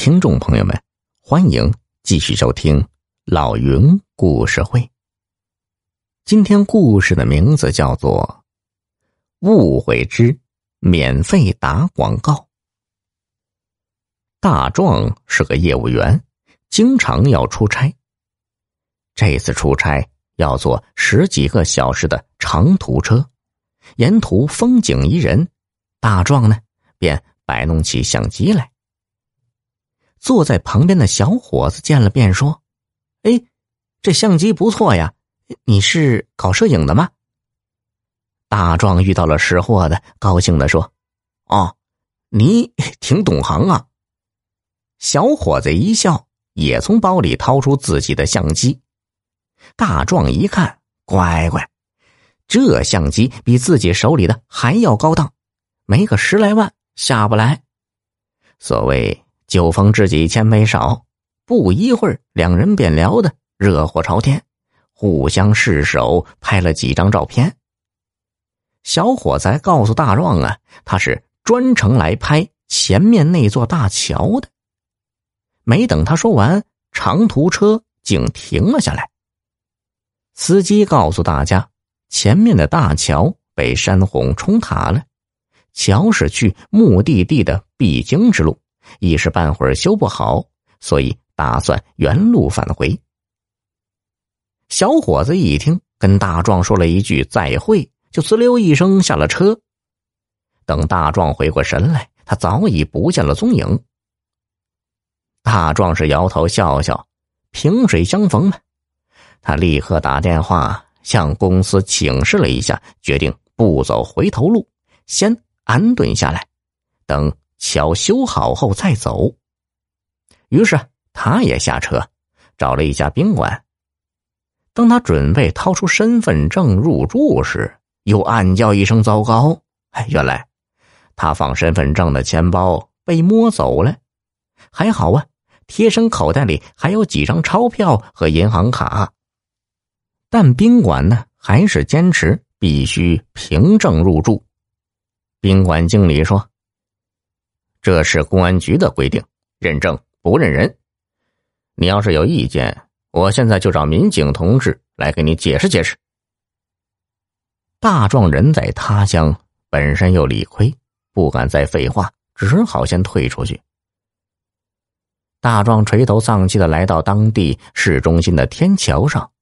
听众朋友们，欢迎继续收听老云故事会。今天故事的名字叫做《误会之免费打广告》。大壮是个业务员，经常要出差。这次出差要坐十几个小时的长途车，沿途风景宜人，大壮呢便摆弄起相机来。坐在旁边的小伙子见了便说：“哎，这相机不错呀，你是搞摄影的吗？”大壮遇到了识货的，高兴的说：“哦，你挺懂行啊。”小伙子一笑，也从包里掏出自己的相机。大壮一看，乖乖，这相机比自己手里的还要高档，没个十来万下不来。所谓。酒逢知己千杯少，不一会儿，两人便聊得热火朝天，互相试手，拍了几张照片。小伙子告诉大壮啊，他是专程来拍前面那座大桥的。没等他说完，长途车竟停了下来。司机告诉大家，前面的大桥被山洪冲塌了，桥是去目的地的必经之路。一时半会儿修不好，所以打算原路返回。小伙子一听，跟大壮说了一句再会，就滋溜一声下了车。等大壮回过神来，他早已不见了踪影。大壮是摇头笑笑，萍水相逢嘛。他立刻打电话向公司请示了一下，决定不走回头路，先安顿下来，等。桥修好后再走。于是他也下车，找了一家宾馆。当他准备掏出身份证入住时，又暗叫一声：“糟糕！”哎，原来他放身份证的钱包被摸走了。还好啊，贴身口袋里还有几张钞票和银行卡。但宾馆呢，还是坚持必须凭证入住。宾馆经理说。这是公安局的规定，认证不认人。你要是有意见，我现在就找民警同志来给你解释解释。大壮人在他乡，本身又理亏，不敢再废话，只好先退出去。大壮垂头丧气的来到当地市中心的天桥上，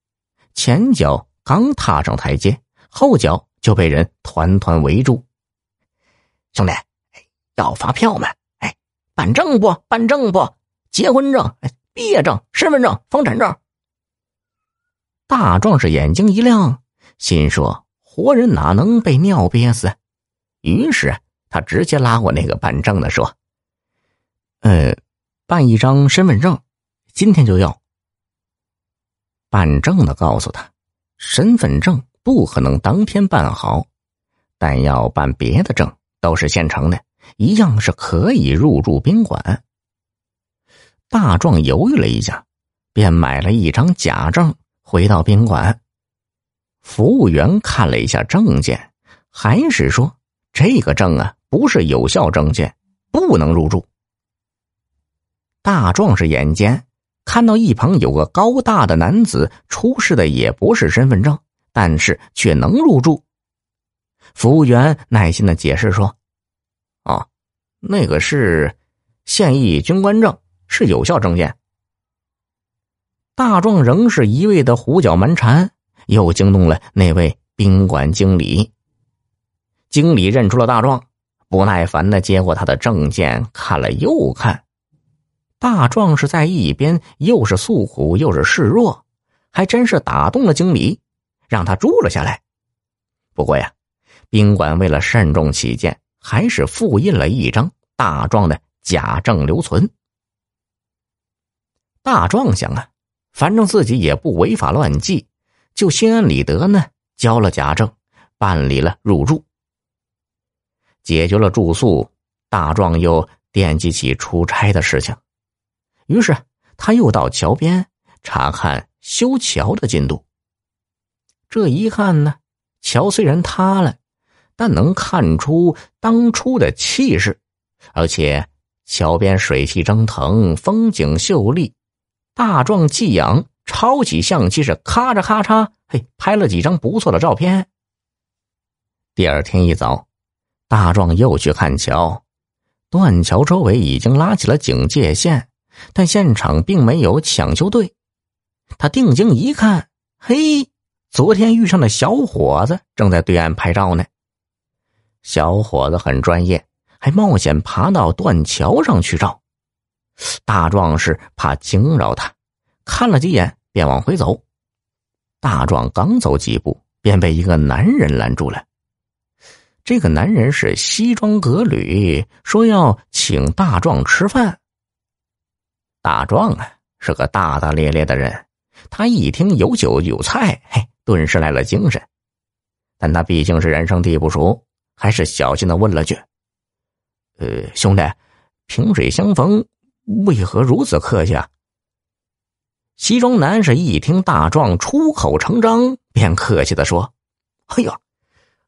前脚刚踏上台阶，后脚就被人团团围住。兄弟，要发票吗？办证不？办证不？结婚证、毕业证、身份证、房产证。大壮士眼睛一亮，心说：“活人哪能被尿憋死？”于是他直接拉过那个办证的说：“呃，办一张身份证，今天就要。”办证的告诉他：“身份证不可能当天办好，但要办别的证都是现成的。”一样是可以入住宾馆。大壮犹豫了一下，便买了一张假证，回到宾馆。服务员看了一下证件，还是说：“这个证啊，不是有效证件，不能入住。”大壮是眼尖，看到一旁有个高大的男子出示的也不是身份证，但是却能入住。服务员耐心的解释说。啊，那个是现役军官证，是有效证件。大壮仍是一味的胡搅蛮缠，又惊动了那位宾馆经理。经理认出了大壮，不耐烦的接过他的证件，看了又看。大壮是在一边，又是诉苦，又是示弱，还真是打动了经理，让他住了下来。不过呀，宾馆为了慎重起见。还是复印了一张大壮的假证留存。大壮想啊，反正自己也不违法乱纪，就心安理得呢，交了假证，办理了入住，解决了住宿。大壮又惦记起出差的事情，于是他又到桥边查看修桥的进度。这一看呢，桥虽然塌了。但能看出当初的气势，而且桥边水气蒸腾，风景秀丽。大壮寄养，抄起相机是咔嚓咔嚓，嘿，拍了几张不错的照片。第二天一早，大壮又去看桥，断桥周围已经拉起了警戒线，但现场并没有抢救队。他定睛一看，嘿，昨天遇上的小伙子正在对岸拍照呢。小伙子很专业，还冒险爬到断桥上去照。大壮士怕惊扰他，看了几眼便往回走。大壮刚走几步，便被一个男人拦住了。这个男人是西装革履，说要请大壮吃饭。大壮啊，是个大大咧咧的人，他一听有酒有菜，嘿，顿时来了精神。但他毕竟是人生地不熟，还是小心的问了句：“呃，兄弟，萍水相逢。”为何如此客气啊？西装男是一听大壮出口成章，便客气的说：“哎呀，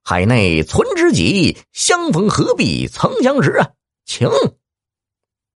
海内存知己，相逢何必曾相识啊，请